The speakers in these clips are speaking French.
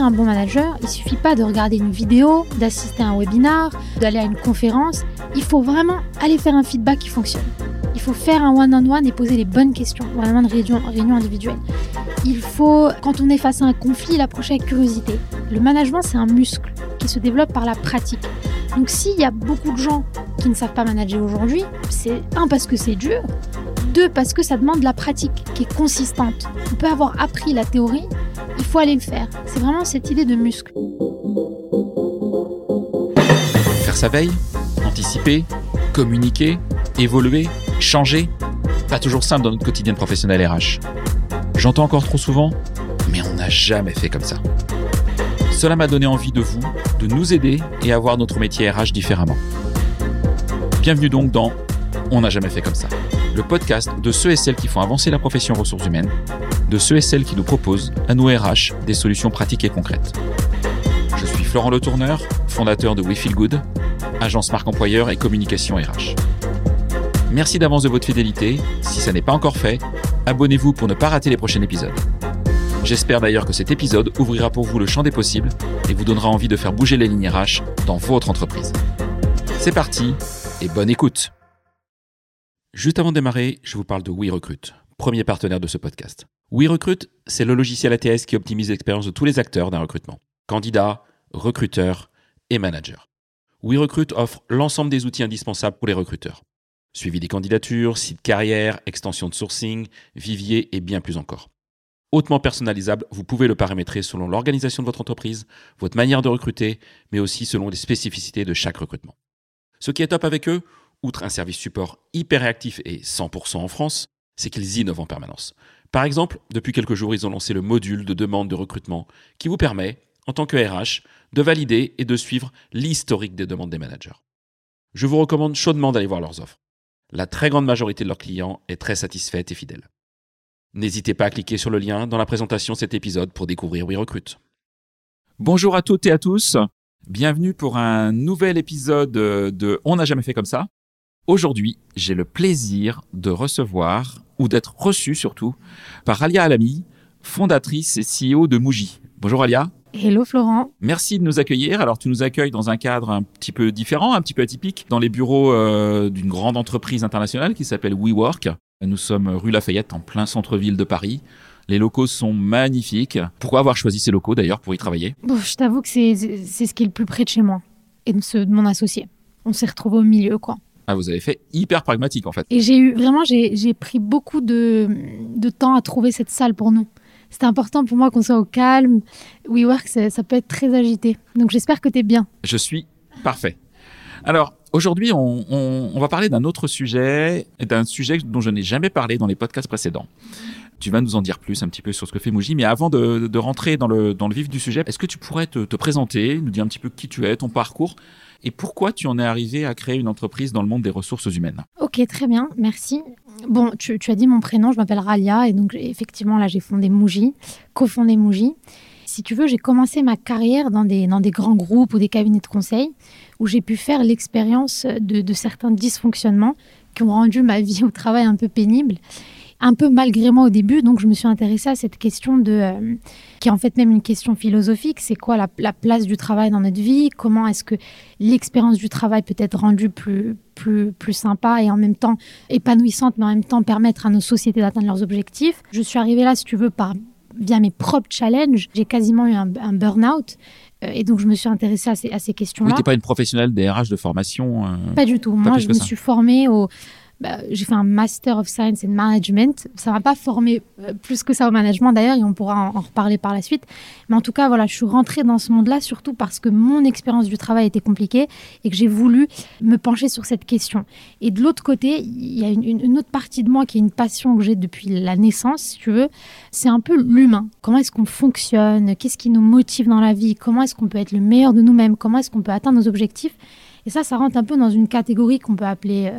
un bon manager, il suffit pas de regarder une vidéo, d'assister à un webinar, d'aller à une conférence. Il faut vraiment aller faire un feedback qui fonctionne. Il faut faire un one-on-one et poser les bonnes questions, une réunion, réunion individuelle. Il faut, quand on est face à un conflit, l'approcher avec curiosité. Le management, c'est un muscle qui se développe par la pratique. Donc s'il y a beaucoup de gens qui ne savent pas manager aujourd'hui, c'est un parce que c'est dur, deux parce que ça demande de la pratique qui est consistante. On peut avoir appris la théorie, il faut aller le faire. C'est vraiment cette idée de muscle. Faire sa veille, anticiper, communiquer, évoluer, changer, pas toujours simple dans notre quotidien professionnel RH. J'entends encore trop souvent, mais on n'a jamais fait comme ça. Cela m'a donné envie de vous, de nous aider et à voir notre métier RH différemment. Bienvenue donc dans On n'a jamais fait comme ça, le podcast de ceux et celles qui font avancer la profession ressources humaines de ceux et celles qui nous proposent, à nous RH, des solutions pratiques et concrètes. Je suis Florent Le Tourneur, fondateur de We Feel Good, agence marque employeur et communication RH. Merci d'avance de votre fidélité. Si ça n'est pas encore fait, abonnez-vous pour ne pas rater les prochains épisodes. J'espère d'ailleurs que cet épisode ouvrira pour vous le champ des possibles et vous donnera envie de faire bouger les lignes RH dans votre entreprise. C'est parti et bonne écoute. Juste avant de démarrer, je vous parle de WeRecruit, premier partenaire de ce podcast. WeRecruit, c'est le logiciel ATS qui optimise l'expérience de tous les acteurs d'un recrutement. Candidats, recruteurs et managers. WeRecruit offre l'ensemble des outils indispensables pour les recruteurs. Suivi des candidatures, site carrière, extension de sourcing, vivier et bien plus encore. Hautement personnalisable, vous pouvez le paramétrer selon l'organisation de votre entreprise, votre manière de recruter, mais aussi selon les spécificités de chaque recrutement. Ce qui est top avec eux, outre un service support hyper réactif et 100% en France, c'est qu'ils innovent en permanence. Par exemple, depuis quelques jours, ils ont lancé le module de demande de recrutement qui vous permet, en tant que RH, de valider et de suivre l'historique des demandes des managers. Je vous recommande chaudement d'aller voir leurs offres. La très grande majorité de leurs clients est très satisfaite et fidèle. N'hésitez pas à cliquer sur le lien dans la présentation de cet épisode pour découvrir WeRecruit. Bonjour à toutes et à tous. Bienvenue pour un nouvel épisode de On n'a jamais fait comme ça. Aujourd'hui, j'ai le plaisir de recevoir ou d'être reçu surtout par Alia Alami, fondatrice et CEO de Mouji. Bonjour Alia. Hello Florent. Merci de nous accueillir. Alors tu nous accueilles dans un cadre un petit peu différent, un petit peu atypique, dans les bureaux euh, d'une grande entreprise internationale qui s'appelle WeWork. Nous sommes rue Lafayette, en plein centre-ville de Paris. Les locaux sont magnifiques. Pourquoi avoir choisi ces locaux d'ailleurs pour y travailler? Bon, Je t'avoue que c'est ce qui est le plus près de chez moi et de, de mon associé. On s'est retrouvés au milieu, quoi. Ah, vous avez fait hyper pragmatique en fait. Et j'ai eu vraiment, j'ai pris beaucoup de, de temps à trouver cette salle pour nous. C'était important pour moi qu'on soit au calme. WeWork, ça, ça peut être très agité. Donc j'espère que tu es bien. Je suis parfait. Alors, aujourd'hui, on, on, on, va parler d'un autre sujet, d'un sujet dont je n'ai jamais parlé dans les podcasts précédents. Tu vas nous en dire plus un petit peu sur ce que fait Mouji, mais avant de, de rentrer dans le, dans le vif du sujet, est-ce que tu pourrais te, te présenter, nous dire un petit peu qui tu es, ton parcours et pourquoi tu en es arrivé à créer une entreprise dans le monde des ressources humaines? Ok, très bien, merci. Bon, tu, as dit mon prénom, je m'appelle Ralia et donc effectivement là j'ai fondé Mouji, cofondé Mouji. Si tu veux, j'ai commencé ma carrière dans des, grands groupes ou des cabinets de conseil où j'ai pu faire l'expérience de certains dysfonctionnements qui ont rendu ma vie au travail un peu pénible un peu malgré moi au début. Donc, je me suis intéressée à cette question de, euh, qui est en fait même une question philosophique. C'est quoi la, place du travail dans notre vie? Comment est-ce que l'expérience du travail peut être rendue plus, plus, plus sympa et en même temps épanouissante, mais en même temps permettre à nos sociétés d'atteindre leurs objectifs? Je suis arrivée là, si tu veux, par via mes propres challenges. J'ai quasiment eu un, burn-out. Euh, et donc, je me suis intéressée à ces, à ces questions-là. Oui, tu n'es pas une professionnelle des RH de formation euh, Pas du tout. Moi, je me suis formée au, bah, j'ai fait un Master of Science in Management. Ça m'a pas formé euh, plus que ça au management d'ailleurs, et on pourra en, reparler par la suite. Mais en tout cas, voilà, je suis rentrée dans ce monde-là surtout parce que mon expérience du travail était compliquée et que j'ai voulu me pencher sur cette question. Et de l'autre côté, il y a une, autre partie de moi qui est une passion que j'ai depuis la naissance, si tu veux. C'est un peu l'humain. Comment est-ce qu'on fonctionne? Qu'est-ce qui nous motive dans la vie? Comment est-ce qu'on peut être le meilleur de nous-mêmes? Comment est-ce qu'on peut atteindre nos objectifs? Et ça, ça rentre un peu dans une catégorie qu'on peut appeler,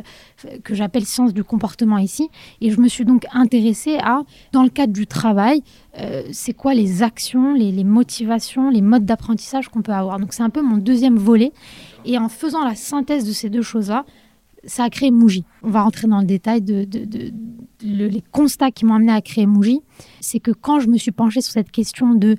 euh, que j'appelle science du comportement ici. Et je me suis donc intéressée à, dans le cadre du travail, euh, c'est quoi les actions, les, motivations, les modes d'apprentissage qu'on peut avoir. Donc c'est un peu mon deuxième volet. Et en faisant la synthèse de ces deux choses-là, ça a créé Mouji. On va rentrer dans le détail de, les constats qui m'ont amené à créer Mouji. C'est que quand je me suis penchée sur cette question de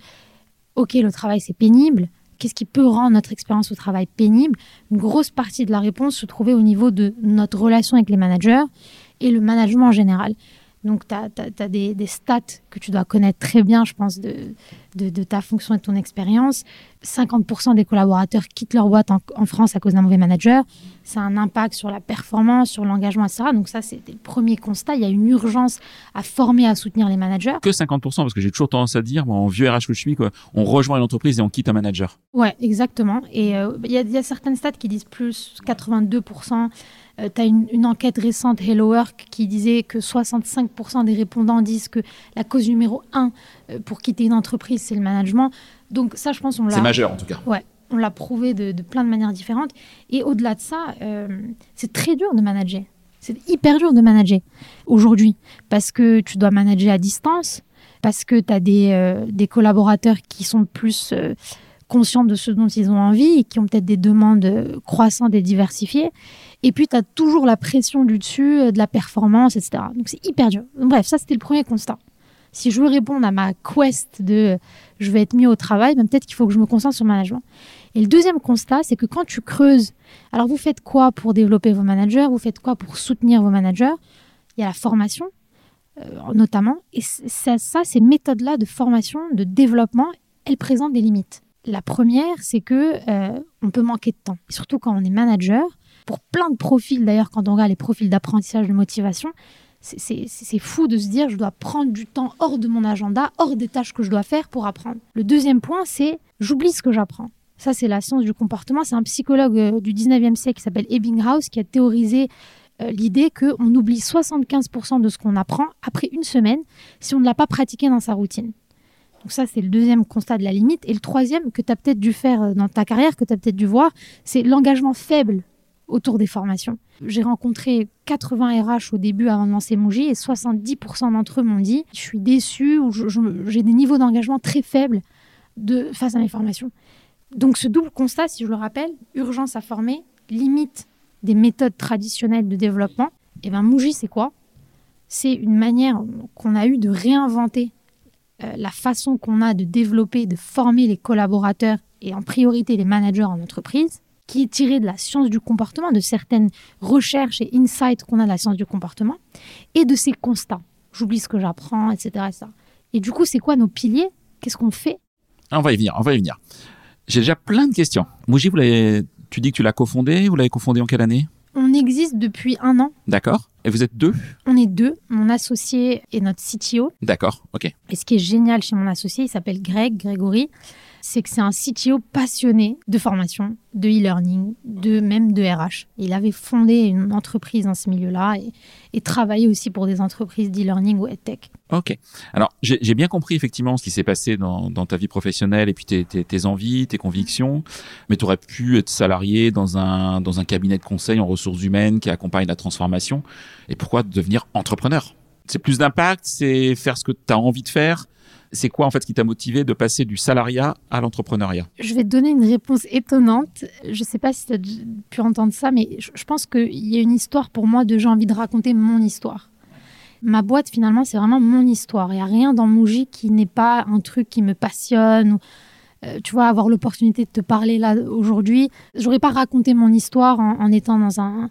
ok, le travail c'est pénible. Qu'est-ce qui peut rendre notre expérience au travail pénible Une grosse partie de la réponse se trouvait au niveau de notre relation avec les managers et le management en général. Donc, tu as, des, stats que tu dois connaître très bien, je pense, de, de, ta fonction et de ton expérience. 50% des collaborateurs quittent leur boîte en, France à cause d'un mauvais manager. Ça a un impact sur la performance, sur l'engagement, etc. Donc, ça, c'était le premier constat. Il y a une urgence à former, à soutenir les managers. Que 50%, parce que j'ai toujours tendance à dire, moi, en vieux RH que je suis, quoi, on rejoint une entreprise et on quitte un manager. Ouais, exactement. Et euh, il y, y, a certaines stats qui disent plus 82%. Euh, tu as une, enquête récente, Hello Work, qui disait que 65% des répondants disent que la cause numéro un euh, pour quitter une entreprise, c'est le management. Donc ça, je pense, on l'a... C'est majeur, en tout cas. Ouais, on l'a prouvé de, plein de manières différentes. Et au-delà de ça, euh, c'est très dur de manager. C'est hyper dur de manager aujourd'hui parce que tu dois manager à distance, parce que tu as des, des, collaborateurs qui sont plus conscients de ce dont ils ont envie et qui ont peut-être des demandes croissantes et diversifiées. Et puis, tu as toujours la pression du dessus, euh, de la performance, etc. Donc, c'est hyper dur. bref, ça, c'était le premier constat. Si je veux répondre à ma quest de euh, je veux être mieux au travail, ben, peut-être qu'il faut que je me concentre sur le management. Et le deuxième constat, c'est que quand tu creuses, alors vous faites quoi pour développer vos managers? Vous faites quoi pour soutenir vos managers? Il y a la formation, euh, notamment. Et ça, ça, ces méthodes-là de formation, de développement, elles présentent des limites. La première, c'est que on peut manquer de temps. surtout quand on est manager, pour plein de profils d'ailleurs, quand on regarde les profils d'apprentissage de motivation, c'est fou de se dire je dois prendre du temps hors de mon agenda, hors des tâches que je dois faire pour apprendre. Le deuxième point, c'est j'oublie ce que j'apprends. Ça, c'est la science du comportement. C'est un psychologue euh, du 19e siècle qui s'appelle Ebbinghaus qui a théorisé euh, l'idée qu'on oublie 75% de ce qu'on apprend après une semaine si on ne l'a pas pratiqué dans sa routine. Donc ça, c'est le deuxième constat de la limite. Et le troisième que tu as peut-être dû faire euh, dans ta carrière, que tu as peut-être dû voir, c'est l'engagement faible autour des formations. J'ai rencontré 80 RH au début avant de lancer Mouji et 70% d'entre eux m'ont dit je suis déçu ou j'ai des niveaux d'engagement très faibles de, face à mes formations. Donc ce double constat, si je le rappelle, urgence à former, limite des méthodes traditionnelles de développement, et eh bien Mouji c'est quoi? C'est une manière qu'on a eu de réinventer euh, la façon qu'on a de développer, de former les collaborateurs et en priorité les managers en entreprise qui est tiré de la science du comportement, de certaines recherches et insights qu'on a de la science du comportement, et de ces constats. J'oublie ce que j'apprends, etc., Et du coup, c'est quoi nos piliers? Qu'est-ce qu'on fait? On va y venir, on va y venir. J'ai déjà plein de questions. Mouji, vous tu dis que tu l'as cofondé. Vous l'avez cofondé en quelle année? On existe depuis un an. D'accord. Et vous êtes deux? On est deux, mon associé et notre CTO. D'accord, ok. Et ce qui est génial chez mon associé, il s'appelle Greg, Grégory c'est que c'est un CTO passionné de formation, de e-learning, de même de RH. Il avait fondé une entreprise dans ce milieu-là et, travaillé aussi pour des entreprises d'e-learning ou EdTech. Ok. Alors, j'ai bien compris effectivement ce qui s'est passé dans, ta vie professionnelle et puis tes, tes, envies, tes convictions, mais tu aurais pu être salarié dans un, dans un cabinet de conseil en ressources humaines qui accompagne la transformation. Et pourquoi devenir entrepreneur? C'est plus d'impact, c'est faire ce que tu as envie de faire, c'est quoi en fait qui t'a motivé de passer du salariat à l'entrepreneuriat? Je vais te donner une réponse étonnante. Je ne sais pas si tu as pu entendre ça, mais je pense qu'il y a une histoire pour moi de j'ai envie de raconter mon histoire. Ma boîte, finalement, c'est vraiment mon histoire. Il n'y a rien dans Mouji qui n'est pas un truc qui me passionne. Euh, tu vois, avoir l'opportunité de te parler là aujourd'hui. J'aurais pas raconté mon histoire en, étant dans un,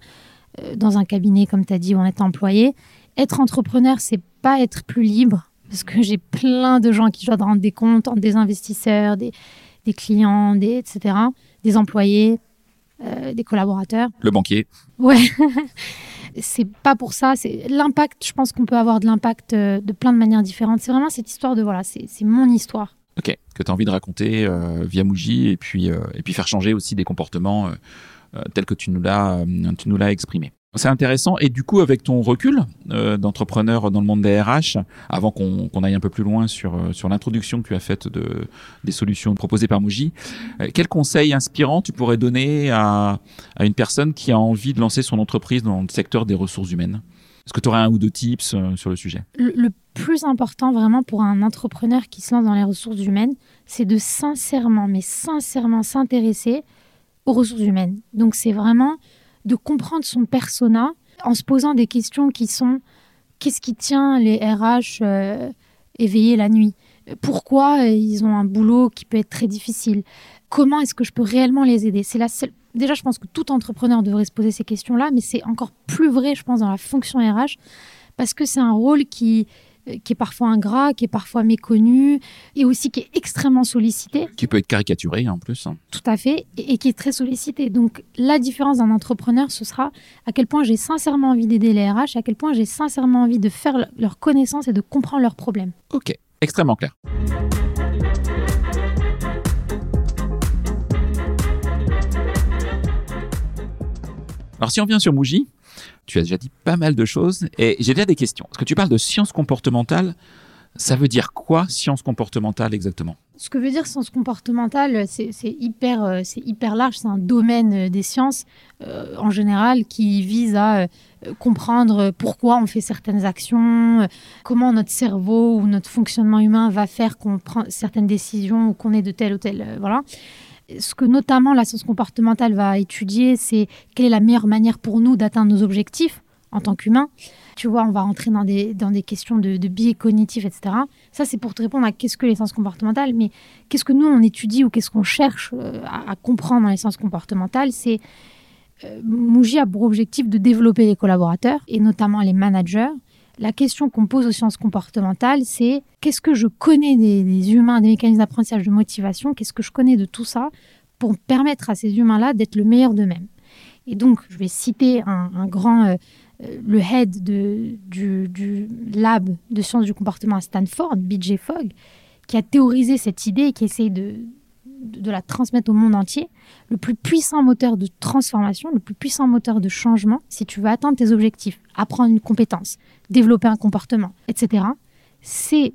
euh, dans un cabinet, comme tu as dit, ou en étant employé. Être entrepreneur, c'est pas être plus libre parce que j'ai plein de gens qui doivent rendre des comptes, des investisseurs, des, clients, des, etc., des employés, euh, des collaborateurs. Le banquier. Ouais. c'est pas pour ça. C'est l'impact. Je pense qu'on peut avoir de l'impact euh, de plein de manières différentes. C'est vraiment cette histoire de voilà, c'est mon histoire. Ok, que tu as envie de raconter euh, via Muji et puis, et puis faire changer aussi des comportements tels que tu nous l'as exprimé. C'est intéressant. Et du coup, avec ton recul euh, d'entrepreneur dans le monde des RH, avant qu'on aille un peu plus loin sur, euh, sur l'introduction que tu as faite de, des solutions proposées par Muji, euh, quel conseil inspirant tu pourrais donner à, à une personne qui a envie de lancer son entreprise dans le secteur des ressources humaines? Est-ce que tu aurais un ou deux tips sur le sujet? Le, le plus important vraiment pour un entrepreneur qui se lance dans les ressources humaines, c'est de sincèrement, mais sincèrement s'intéresser aux ressources humaines. Donc c'est vraiment de comprendre son persona en se posant des questions qui sont qu'est-ce qui tient les RH euh, éveillés la nuit? Pourquoi ils ont un boulot qui peut être très difficile, comment est-ce que je peux réellement les aider? C'est la. Déjà, je pense que tout entrepreneur devrait se poser ces questions-là, mais c'est encore plus vrai, je pense, dans la fonction RH, parce que c'est un rôle qui, euh, qui est parfois ingrat, qui est parfois méconnu, et aussi qui est extrêmement sollicité. Qui peut être caricaturé en plus. Tout à fait, et, et qui est très sollicité. Donc la différence d'un entrepreneur, ce sera à quel point j'ai sincèrement envie d'aider les RH, à quel point j'ai sincèrement envie de faire leur connaissance et de comprendre leurs problèmes. Ok, extrêmement clair. Alors si on vient sur Mouji, tu as déjà dit pas mal de choses et j'ai déjà des questions. Parce que tu parles de sciences comportementales, ça veut dire quoi sciences comportementales exactement? Ce que veut dire sciences comportementales, c'est hyper, euh, hyper large, c'est un domaine euh, des sciences euh, en général qui vise à comprendre pourquoi on fait certaines actions, comment notre cerveau ou notre fonctionnement humain va faire qu'on prend certaines décisions ou qu'on est de tel ou tel, voilà ce que notamment la science comportementale va étudier, c'est quelle est la meilleure manière pour nous d'atteindre nos objectifs en tant qu'humains. Tu vois, on va rentrer dans des, dans des questions de, biais cognitifs, etc. Ça, c'est pour te répondre à qu'est-ce que les sciences comportementales, mais qu'est-ce que nous, on étudie ou qu'est-ce qu'on cherche euh, à, comprendre dans les sciences comportementales, c'est euh, Mouji a pour objectif de développer les collaborateurs et notamment les managers la question qu'on pose aux sciences comportementales, c'est qu'est-ce que je connais des, humains, des mécanismes d'apprentissage de motivation, qu'est-ce que je connais de tout ça pour permettre à ces humains-là d'être le meilleur d'eux-mêmes. Et donc, je vais citer un, grand, euh, euh, le head du, lab de sciences du comportement à Stanford, BJ Fogg, qui a théorisé cette idée et qui essaye de, de la transmettre au monde entier, le plus puissant moteur de transformation, le plus puissant moteur de changement, si tu veux atteindre tes objectifs, apprendre une compétence, développer un comportement, etc., c'est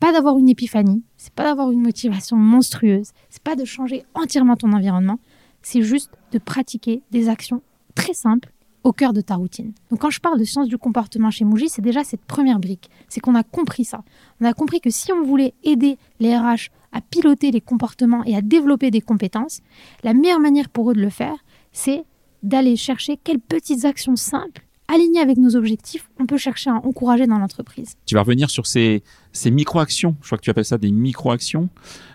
pas d'avoir une épiphanie, c'est pas d'avoir une motivation monstrueuse, c'est pas de changer entièrement ton environnement, c'est juste de pratiquer des actions très simples au cœur de ta routine. Donc quand je parle de science du comportement chez Mouji, c'est déjà cette première brique. C'est qu'on a compris ça. On a compris que si on voulait aider les RH à piloter les comportements et à développer des compétences, la meilleure manière pour eux de le faire, c'est d'aller chercher quelles petites actions simples, alignées avec nos objectifs, on peut chercher à encourager dans l'entreprise. Tu vas revenir sur ces, ces micro-actions, je crois que tu appelles ça des micro-actions,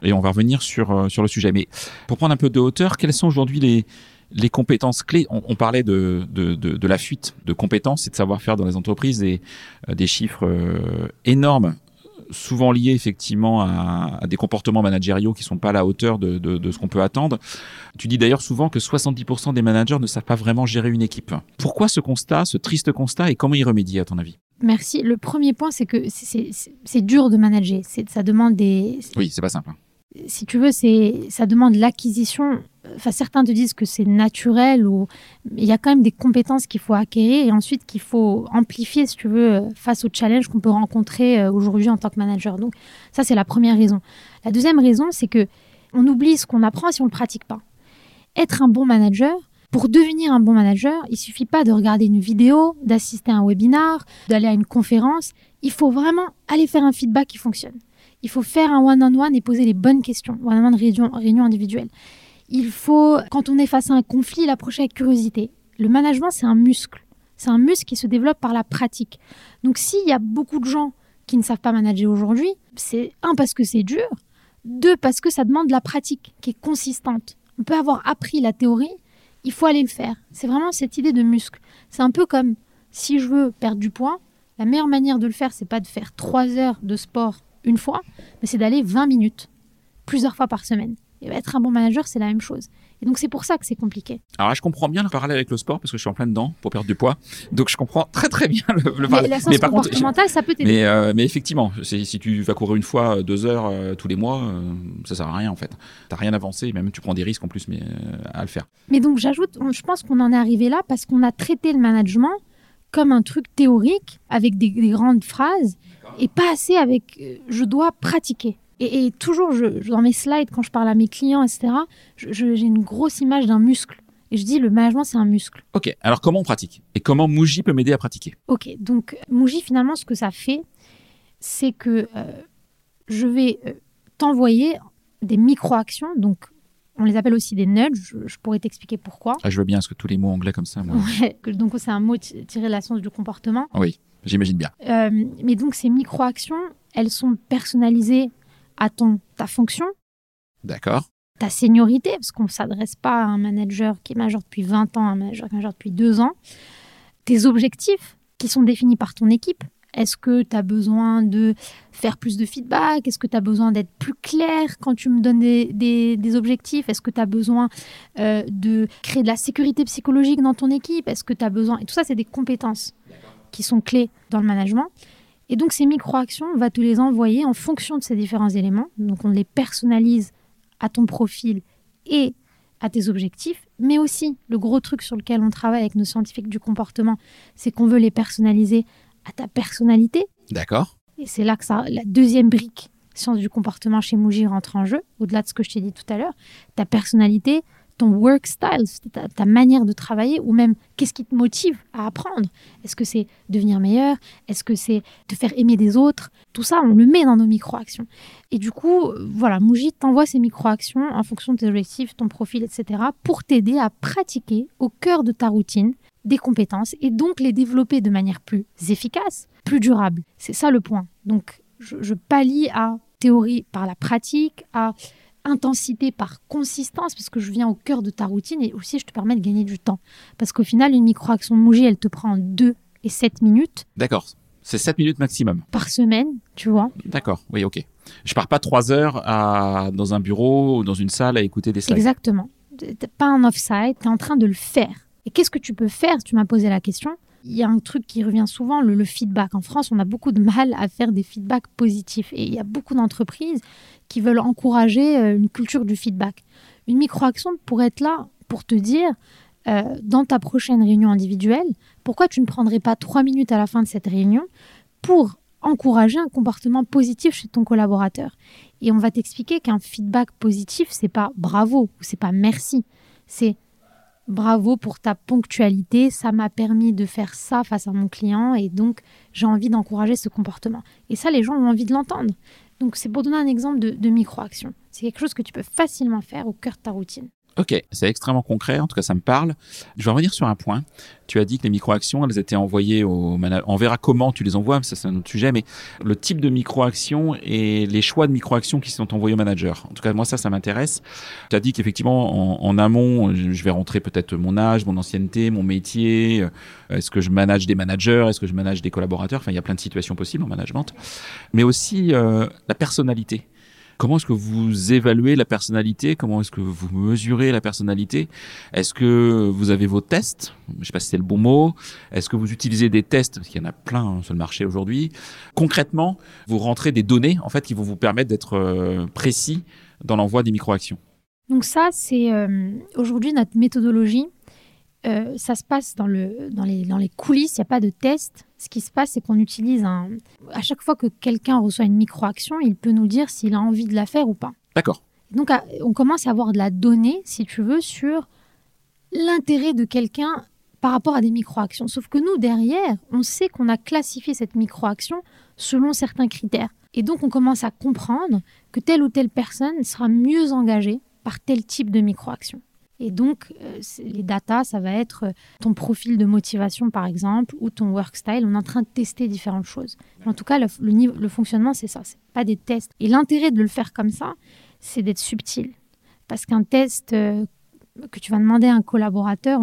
et on va revenir sur, euh, sur le sujet. Mais pour prendre un peu de hauteur, quelles sont aujourd'hui les, les compétences clés, on, parlait de, de, de, la fuite de compétences et de savoir-faire dans les entreprises et euh, des chiffres euh, énormes souvent liés effectivement à, des comportements managériaux qui sont pas à la hauteur de, de ce qu'on peut attendre. Tu dis d'ailleurs souvent que 70% des managers ne savent pas vraiment gérer une équipe. Pourquoi ce constat, ce triste constat, et comment y remédier à ton avis? Merci. Le premier point, c'est que c'est dur de manager. Ça demande des. Oui, c'est pas simple. Si tu veux, c'est ça demande l'acquisition enfin, certains te disent que c'est naturel ou il y a quand même des compétences qu'il faut acquérir et ensuite qu'il faut amplifier, si tu veux, face aux challenges qu'on peut rencontrer euh, aujourd'hui en tant que manager. Donc, ça, c'est la première raison. La deuxième raison, c'est que on oublie ce qu'on apprend si on ne le pratique pas. Être un bon manager, pour devenir un bon manager, il suffit pas de regarder une vidéo, d'assister à un webinar, d'aller à une conférence. Il faut vraiment aller faire un feedback qui fonctionne. Il faut faire un one-on-one et poser les bonnes questions, one-on-one réunion, réunion individuelle. Il faut, quand on est face à un conflit, l'approcher avec curiosité. Le management, c'est un muscle. C'est un muscle qui se développe par la pratique. Donc s'il y a beaucoup de gens qui ne savent pas manager aujourd'hui, c'est un parce que c'est dur, deux parce que ça demande de la pratique qui est consistante. On peut avoir appris la théorie, il faut aller le faire. C'est vraiment cette idée de muscle. C'est un peu comme si je veux perdre du poids, la meilleure manière de le faire, c'est pas de faire trois heures de sport une fois, mais c'est d'aller 20 minutes, plusieurs fois par semaine être un bon manager, c'est la même chose. Et donc c'est pour ça que c'est compliqué. Alors là, je comprends bien le parallèle avec le sport parce que je suis en plein dedans pour perdre du poids. Donc je comprends très très bien le, parallèle. Mais, la par contre, ça peut t'aider. Mais, euh, mais effectivement, si tu vas courir une fois deux heures euh, tous les mois, ça euh, ça sert à rien en fait. T'as rien avancé, même tu prends des risques en plus mais, à le faire. Mais donc j'ajoute, je pense qu'on en est arrivé là parce qu'on a traité le management comme un truc théorique avec des grandes phrases et pas assez avec je dois pratiquer. Et, toujours, je, dans mes slides, quand je parle à mes clients, etc., j'ai une grosse image d'un muscle. Et je dis, le management, c'est un muscle. Ok, alors comment on pratique? Et comment Muji peut m'aider à pratiquer? Ok, donc Muji, finalement, ce que ça fait, c'est que euh, je vais euh, t'envoyer des micro-actions. Donc, on les appelle aussi des nudges. Je, pourrais t'expliquer pourquoi. Ah, je veux bien, parce que tous les mots anglais comme ça. Moi... donc, c'est un mot tiré de la science du comportement. Oui, j'imagine bien. Euh, mais donc, ces micro-actions, elles sont personnalisées à ton, ta fonction, D'accord. ta seniorité, parce qu'on ne s'adresse pas à un manager qui est majeur depuis 20 ans, à un manager qui est majeur depuis 2 ans, tes objectifs qui sont définis par ton équipe. Est-ce que tu as besoin de faire plus de feedback? Est-ce que tu as besoin d'être plus clair quand tu me donnes des, des- des objectifs? Est-ce que tu as besoin euh, de créer de la sécurité psychologique dans ton équipe? Est-ce que tu as besoin... Et tout ça, c'est des compétences qui sont clés dans le management. Et donc, ces micro-actions, on va te les envoyer en fonction de ces différents éléments. Donc, on les personnalise à ton profil et à tes objectifs, mais aussi le gros truc sur lequel on travaille avec nos scientifiques du comportement, c'est qu'on veut les personnaliser à ta personnalité. D'accord. Et c'est là que ça, la deuxième brique science du comportement chez Mouji rentre en jeu, au-delà de ce que je t'ai dit tout à l'heure. Ta personnalité, ton work style, ta, manière de travailler, ou même qu'est-ce qui te motive à apprendre? Est-ce que c'est devenir meilleur? Est-ce que c'est te faire aimer des autres? Tout ça, on le met dans nos micro-actions. Et du coup, euh, voilà, Mouji t'envoie ces micro-actions en fonction de tes objectifs, ton profil, etc., pour t'aider à pratiquer au cœur de ta routine des compétences et donc les développer de manière plus efficace, plus durable. C'est ça le point. Donc, je, je à théorie par la pratique, à intensité par consistance, parce que je viens au cœur de ta routine et aussi je te permets de gagner du temps. Parce qu'au final, une micro-action Mouji, elle te prend 2 et 7 minutes D'accord. C'est 7 minutes maximum. par semaine, tu vois. D'accord. Oui, ok. Je pars pas 3 heures à, dans un bureau ou dans une salle à écouter des slides. Exactement. Pas un off-site, tu es en train de le faire. Et qu'est-ce que tu peux faire? Tu m'as posé la question. Il y a un truc qui revient souvent, le, feedback. En France, on a beaucoup de mal à faire des feedbacks positifs. Et il y a beaucoup d'entreprises qui veulent encourager euh, une culture du feedback. Une micro-action pourrait être là pour te dire, euh, dans ta prochaine réunion individuelle, pourquoi tu ne prendrais pas trois minutes à la fin de cette réunion pour encourager un comportement positif chez ton collaborateur. Et on va t'expliquer qu'un feedback positif, c'est pas bravo ou c'est pas merci. C'est bravo pour ta ponctualité, ça m'a permis de faire ça face à mon client et donc j'ai envie d'encourager ce comportement. Et ça, les gens ont envie de l'entendre. Donc c'est pour donner un exemple de, micro-action. C'est quelque chose que tu peux facilement faire au cœur de ta routine. Ok, c'est extrêmement concret, en tout cas ça me parle. Je vais revenir sur un point. Tu as dit que les micro-actions, elles étaient envoyées au manager. On verra comment tu les envoies, ça c'est un autre sujet, mais le type de micro-actions et les choix de micro-actions qui sont envoyés au manager. En tout cas, moi ça, ça m'intéresse. Tu as dit qu'effectivement, en, en amont, je vais rentrer peut-être mon âge, mon ancienneté, mon métier. euh, Est-ce que je manage des managers Est-ce que je manage des collaborateurs? Enfin, il y a plein de situations possibles en management. Mais aussi euh, la personnalité. Comment est-ce que vous évaluez la personnalité? Comment est-ce que vous mesurez la personnalité? Est-ce que vous avez vos tests? Je ne sais pas si c'est le bon mot. Est-ce que vous utilisez des tests? Parce qu'il y en a plein hein, sur le marché aujourd'hui. Concrètement, vous rentrez des données en fait qui vont vous permettre d'être euh, précis dans l'envoi des micro-actions. Donc ça, c'est euh, aujourd'hui notre méthodologie. Euh, ça se passe dans, le, dans, les, dans les coulisses, il n'y a pas de test. Ce qui se passe, c'est qu'on utilise un... À chaque fois que quelqu'un reçoit une micro-action, il peut nous dire s'il a envie de la faire ou pas. D'accord. Donc, on commence à avoir de la donnée, si tu veux, sur l'intérêt de quelqu'un par rapport à des micro-actions. Sauf que nous, derrière, on sait qu'on a classifié cette micro-action selon certains critères. Et donc, on commence à comprendre que telle ou telle personne sera mieux engagée par tel type de micro-action. Et donc, euh, les datas, ça va être euh, ton profil de motivation, par exemple, ou ton work style. On est en train de tester différentes choses. En tout cas, le, niveau- le fonctionnement, c'est ça. C'est pas des tests. Et l'intérêt de le faire comme ça, c'est d'être subtil. Parce qu'un test euh, que tu vas demander à un collaborateur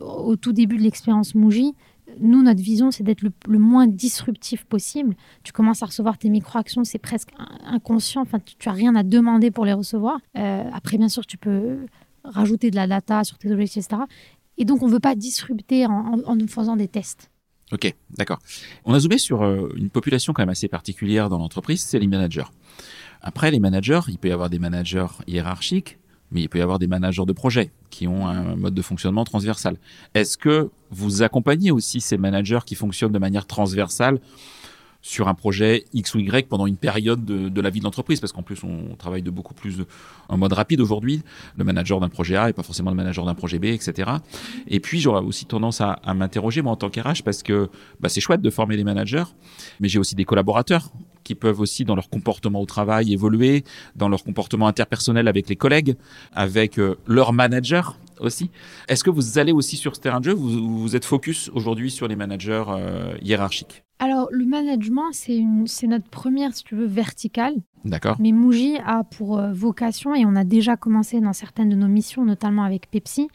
au tout début de l'expérience Mouji, nous, notre vision, c'est d'être le, moins disruptif possible. Tu commences à recevoir tes micro-actions, c'est presque in- inconscient. Enfin, tu, tu as rien à demander pour les recevoir. Après, bien sûr, tu peux rajouter de la data sur tes objectifs, etc. Et donc, on ne veut pas disrupter en, en- en faisant des tests. Ok, d'accord. On a zoomé sur euh, une population quand même assez particulière dans l'entreprise, c'est les managers. Après, les managers, il peut y avoir des managers hiérarchiques, mais il peut y avoir des managers de projet qui ont un mode de fonctionnement transversal. Est-ce que vous accompagnez aussi ces managers qui fonctionnent de manière transversale sur un projet X ou Y pendant une période de, de la vie de l'entreprise Parce qu'en plus, on travaille de beaucoup plus de- en mode rapide aujourd'hui. Le manager d'un projet A et pas forcément le manager d'un projet B, etc. Et puis, j'aurais aussi tendance à, à m'interroger, moi, en tant qu'RH, parce que bah, c'est chouette de former les managers, mais j'ai aussi des collaborateurs qui peuvent aussi, dans leur comportement au travail, évoluer, dans leur comportement interpersonnel avec les collègues, avec euh, leur manager, aussi. Est-ce que vous allez aussi sur ce terrain de jeu? Vous, vous êtes focus aujourd'hui sur les managers euh, hiérarchiques? Alors, le management, c'est notre première, si tu veux, verticale. D'accord. Mais Muji a pour euh, vocation, et on a déjà commencé dans certaines de nos missions, notamment avec Pepsi,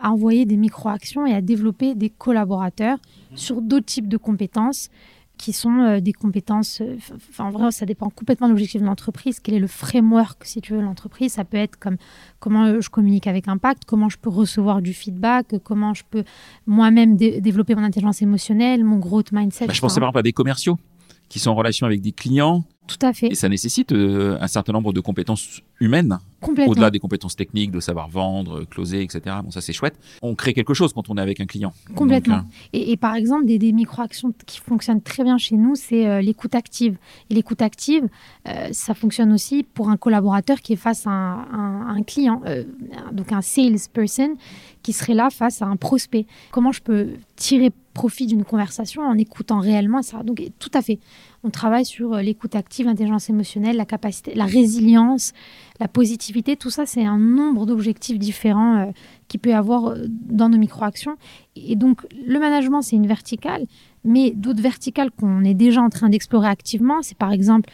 à envoyer des micro-actions et à développer des collaborateurs sur d'autres types de compétences qui sont euh, des compétences. Euh, enfin, en vrai, ça dépend complètement de l'objectif de l'entreprise. Quel est le framework, si tu veux, l'entreprise? Ça peut être comme comment euh, je communique avec impact, comment je peux recevoir du feedback, comment je peux moi-même développer mon intelligence émotionnelle, mon growth mindset. Bah, je pensais par exemple à des commerciaux qui sont en relation avec des clients. Tout à fait. Et ça nécessite un certain nombre de compétences humaines au-delà des compétences techniques, de savoir vendre, closer, etc. Bon, ça c'est chouette. On crée quelque chose quand on est avec un client. Complètement. Euh, et, par exemple, des, des micro-actions qui fonctionnent très bien chez nous, c'est euh, l'écoute active. Et l'écoute active, euh, ça fonctionne aussi pour un collaborateur qui est face à un, client, donc un salesperson qui serait là face à un prospect. Comment je peux tirer profit d'une conversation en écoutant réellement ça. Donc tout à fait. On travaille sur l'écoute active, l'intelligence émotionnelle, la capacité, la résilience, la positivité, tout ça, c'est un nombre d'objectifs différents euh, qu'il peut y avoir euh, dans nos micro-actions. Et donc, le management, c'est une verticale, mais d'autres verticales qu'on est déjà en train d'explorer activement, c'est par exemple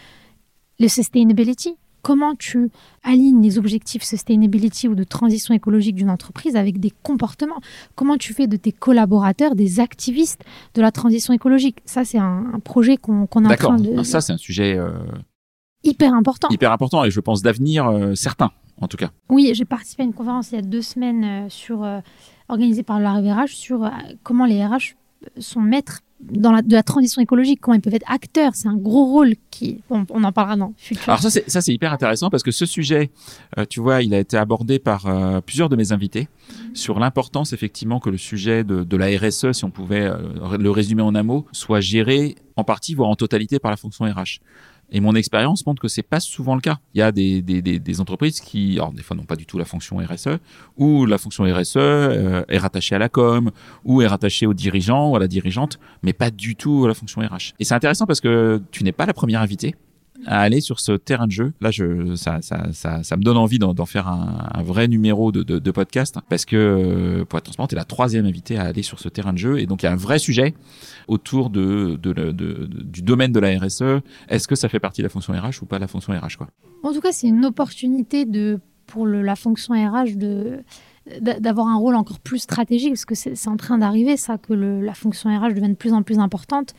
le sustainability. Comment tu alignes les objectifs sustainability ou de transition écologique d'une entreprise avec des comportements? Comment tu fais de tes collaborateurs des activistes de la transition écologique? Ça, c'est un, projet qu'on est en train de... D'accord, ça, c'est un sujet... Euh, hyper important. Hyper important et je pense d'avenir euh, certain en tout cas. Oui, j'ai participé à une conférence il y a deux semaines euh, sur, organisée par la RH sur comment les RH sont maîtres dans la, de la transition écologique, comment ils peuvent être acteurs. C'est un gros rôle qui, on en parlera dans futur. Alors ça, c'est, ça, c'est hyper intéressant parce que ce sujet, tu vois, il a été abordé par plusieurs de mes invités sur l'importance effectivement que le sujet de, de, la RSE, si on pouvait le résumer en un mot, soit géré en partie, voire en totalité par la fonction RH. Et mon expérience montre que c'est pas souvent le cas. Il y a des, des, des, des, entreprises qui, alors des fois n'ont pas du tout la fonction RSE, ou la fonction RSE euh, est rattachée à la com, ou est rattachée au dirigeant ou à la dirigeante, mais pas du tout à la fonction RH. Et c'est intéressant parce que tu n'es pas la première invitée à aller sur ce terrain de jeu. Là, je, ça, ça, ça, ça me donne envie d'en faire un, vrai numéro de, de, de, podcast parce que, pour être transparent, tu es la troisième invitée à aller sur ce terrain de jeu. Et donc, il y a un vrai sujet autour de, de, de du domaine de la RSE. Est-ce que ça fait partie de la fonction RH ou pas la fonction RH quoi? En tout cas, c'est une opportunité de, pour la fonction RH de d'avoir un rôle encore plus stratégique parce que c'est en train d'arriver ça que la fonction RH devienne de plus en plus importante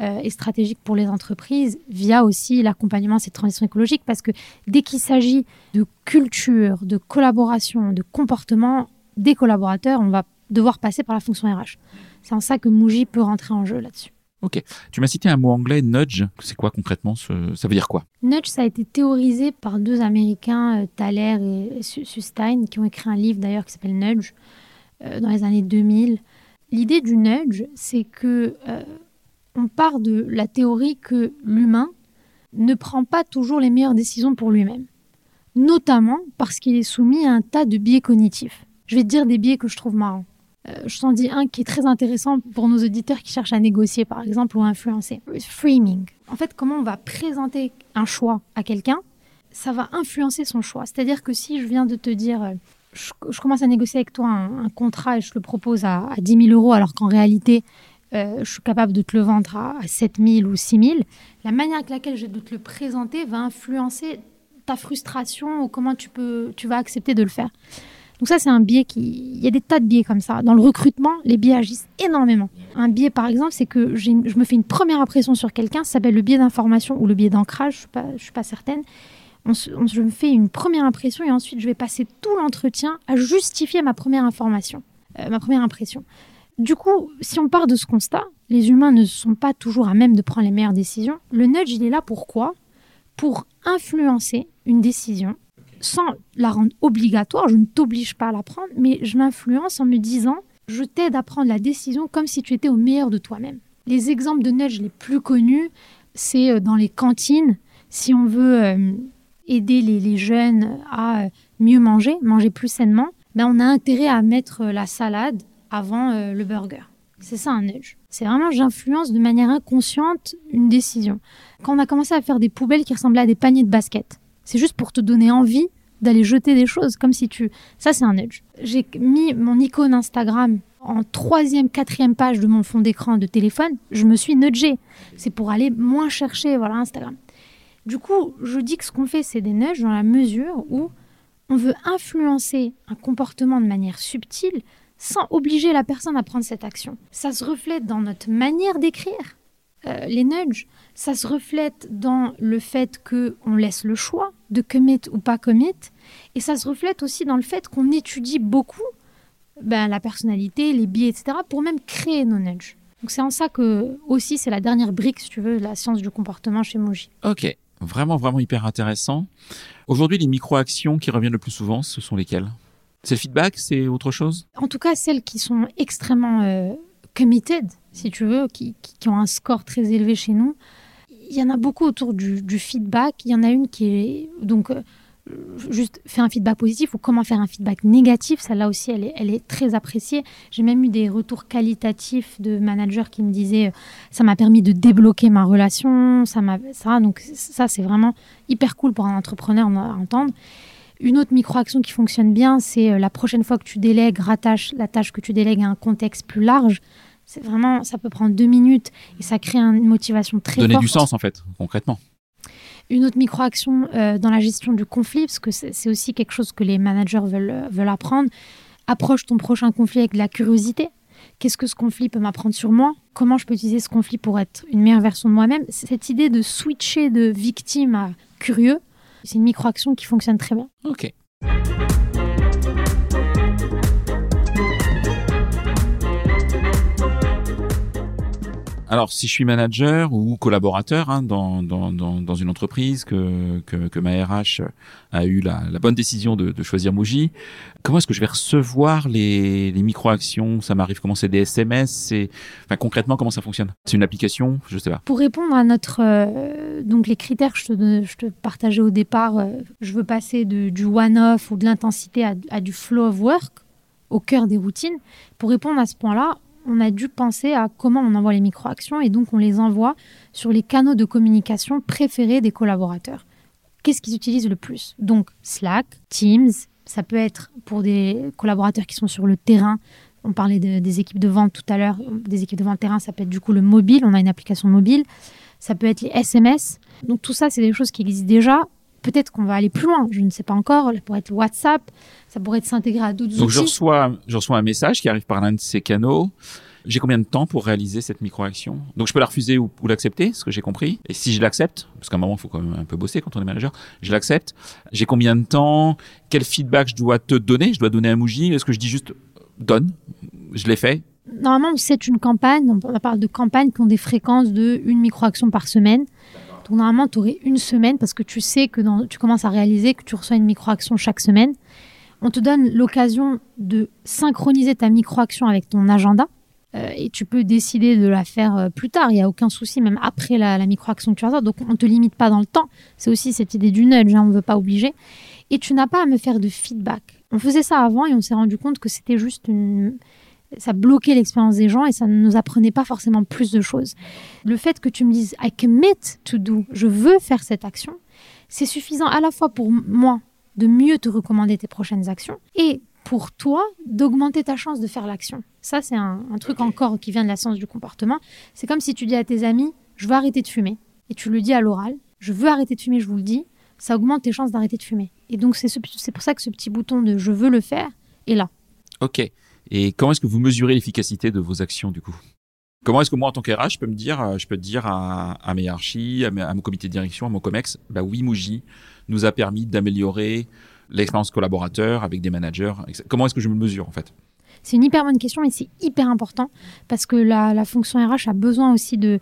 euh, et stratégique pour les entreprises via aussi l'accompagnement à cette transition écologique parce que dès qu'il s'agit de culture, de collaboration, de comportement des collaborateurs, on va devoir passer par la fonction RH. C'est en ça que Muji peut rentrer en jeu là-dessus. Ok. Tu m'as cité un mot anglais, nudge. C'est quoi concrètement ce... Ça veut dire quoi? Nudge, ça a été théorisé par deux Américains, euh, Thaler et Sustein, qui ont écrit un livre d'ailleurs qui s'appelle Nudge euh, dans les années 2000. L'idée du nudge, c'est que on part de la théorie que l'humain ne prend pas toujours les meilleures décisions pour lui-même, notamment parce qu'il est soumis à un tas de biais cognitifs. Je vais te dire des biais que je trouve marrants. Euh, je t'en dis un qui est très intéressant pour nos auditeurs qui cherchent à négocier, par exemple, ou à influencer. Framing. En fait, comment on va présenter un choix à quelqu'un, ça va influencer son choix. C'est-à-dire que si je viens de te dire, euh, je, commence à négocier avec toi un, contrat et je le propose à, à 10 000 euros, alors qu'en réalité, euh, je suis capable de te le vendre à, 7 000 ou 6 000, la manière avec laquelle je vais te le présenter va influencer ta frustration ou comment tu, peux, tu vas accepter de le faire. Donc ça, c'est un biais qui... Il y a des tas de biais comme ça. Dans le recrutement, les biais agissent énormément. Un biais, par exemple, c'est que je me fais une première impression sur quelqu'un, ça s'appelle le biais d'information ou le biais d'ancrage, je ne suis, pas certaine. je me fais une première impression et ensuite je vais passer tout l'entretien à justifier ma première information, euh, ma première impression. Du coup, si on part de ce constat, les humains ne sont pas toujours à même de prendre les meilleures décisions. Le nudge, il est là pourquoi? Pour influencer une décision sans la rendre obligatoire. Je ne t'oblige pas à la prendre, mais je l'influence en me disant je t'aide à prendre la décision comme si tu étais au meilleur de toi-même. Les exemples de nudge les plus connus, c'est euh, dans les cantines. Si on veut euh, aider les, jeunes à euh, mieux manger, manger plus sainement, ben on a intérêt à mettre la salade avant euh, le burger. C'est ça un nudge. C'est vraiment j'influence de manière inconsciente une décision. Quand on a commencé à faire des poubelles qui ressemblaient à des paniers de basket, c'est juste pour te donner envie d'aller jeter des choses, comme si tu... Ça, c'est un nudge. J'ai mis mon icône Instagram en troisième, quatrième page de mon fond d'écran de téléphone, je me suis nudgée. C'est pour aller moins chercher, voilà, Instagram. Du coup, je dis que ce qu'on fait, c'est des nudges dans la mesure où on veut influencer un comportement de manière subtile sans obliger la personne à prendre cette action. Ça se reflète dans notre manière d'écrire. Euh, les nudges, ça se reflète dans le fait qu'on laisse le choix de commit ou pas commit, et ça se reflète aussi dans le fait qu'on étudie beaucoup ben, la personnalité, les biais, etc., pour même créer nos nudges. Donc c'est en ça que aussi c'est la dernière brique, si tu veux, la science du comportement chez Moji. Ok, vraiment, vraiment hyper intéressant. Aujourd'hui, les micro-actions qui reviennent le plus souvent, ce sont lesquelles? C'est le feedback, c'est autre chose? En tout cas, celles qui sont extrêmement euh, committed, si tu veux, qui, ont un score très élevé chez nous. Il y en a beaucoup autour du, feedback. Il y en a une qui est donc euh, juste faire un feedback positif ou comment faire un feedback négatif. Celle-là aussi, elle est, très appréciée. J'ai même eu des retours qualitatifs de managers qui me disaient euh, ça m'a permis de débloquer ma relation, ça m'a. Donc ça, c'est vraiment hyper cool pour un entrepreneur à entendre. Une autre micro-action qui fonctionne bien, c'est euh, la prochaine fois que tu délègues, rattache la tâche que tu délègues à un contexte plus large. C'est vraiment, ça peut prendre deux minutes et ça crée une motivation très Donner forte. du sens, en fait, concrètement. Une autre micro-action euh, dans la gestion du conflit, parce que c'est aussi quelque chose que les managers veulent, euh, veulent apprendre. Approche ton prochain conflit avec de la curiosité. Qu'est-ce que ce conflit peut m'apprendre sur moi? Comment je peux utiliser ce conflit pour être une meilleure version de moi-même? Cette idée de switcher de victime à curieux, c'est une micro-action qui fonctionne très bien. Ok. Alors, si je suis manager ou collaborateur hein, dans, dans, dans, une entreprise, que, que, ma RH a eu la, bonne décision de, choisir Moji, comment est-ce que je vais recevoir les, les micro-actions? Ça m'arrive comment? C'est des SMS. Enfin, concrètement, comment ça fonctionne? C'est une application? Je sais pas. Pour répondre à notre... Euh, donc, les critères que je te, je te partageais au départ, euh, je veux passer de, du one-off ou de l'intensité à, à du flow of work au cœur des routines. Pour répondre à ce point-là, on a dû penser à comment on envoie les micro-actions et donc on les envoie sur les canaux de communication préférés des collaborateurs. Qu'est-ce qu'ils utilisent le plus? Donc Slack, Teams, ça peut être pour des collaborateurs qui sont sur le terrain. On parlait de, des équipes de vente tout à l'heure, des équipes de vente terrain, ça peut être du coup le mobile, on a une application mobile, ça peut être les SMS. Donc tout ça, c'est des choses qui existent déjà. Peut-être qu'on va aller plus loin, je ne sais pas encore. Ça pourrait être WhatsApp, ça pourrait être s'intégrer à d'autres outils. Donc je reçois, je reçois un message qui arrive par l'un de ces canaux. J'ai combien de temps pour réaliser cette micro-action? Donc je peux la refuser ou, ou l'accepter, ce que j'ai compris. Et si je l'accepte, parce qu'à un moment il faut quand même un peu bosser quand on est manager, je l'accepte. J'ai combien de temps? Quel feedback je dois te donner? Je dois donner un Muji? Est-ce que je dis juste donne? Je l'ai fait Normalement, c'est une campagne. On parle de campagnes qui ont des fréquences de une micro-action par semaine. Donc normalement, tu aurais une semaine parce que tu sais que tu commences à réaliser que tu reçois une micro-action chaque semaine. On te donne l'occasion de synchroniser ta micro-action avec ton agenda. Euh, et tu peux décider de la faire euh, plus tard. Il n'y a aucun souci, même après la, la micro-action que tu as. Donc on ne te limite pas dans le temps. C'est aussi cette idée du nudge, hein, on ne veut pas obliger. Et tu n'as pas à me faire de feedback. On faisait ça avant et on s'est rendu compte que c'était juste une ça bloquait l'expérience des gens et ça ne nous apprenait pas forcément plus de choses. Le fait que tu me dises I commit to do, je veux faire cette action, c'est suffisant à la fois pour moi de mieux te recommander tes prochaines actions et pour toi d'augmenter ta chance de faire l'action. Ça, c'est un, un, truc encore qui vient de la science du comportement. C'est comme si tu dis à tes amis je veux arrêter de fumer et tu le dis à l'oral je veux arrêter de fumer, je vous le dis, ça augmente tes chances d'arrêter de fumer. Et donc, c'est ce, pour ça que ce petit bouton de je veux le faire est là. Ok. Et comment est-ce que vous mesurez l'efficacité de vos actions du coup? Comment est-ce que moi, en tant qu'RH, je peux me dire, je peux dire à, mes archis, à, mon comité de direction, à mon COMEX, bah oui, Muji nous a permis d'améliorer l'expérience collaborateur avec des managers. Comment est-ce que je me mesure en fait? C'est une hyper bonne question et c'est hyper important parce que la, fonction RH a besoin aussi de,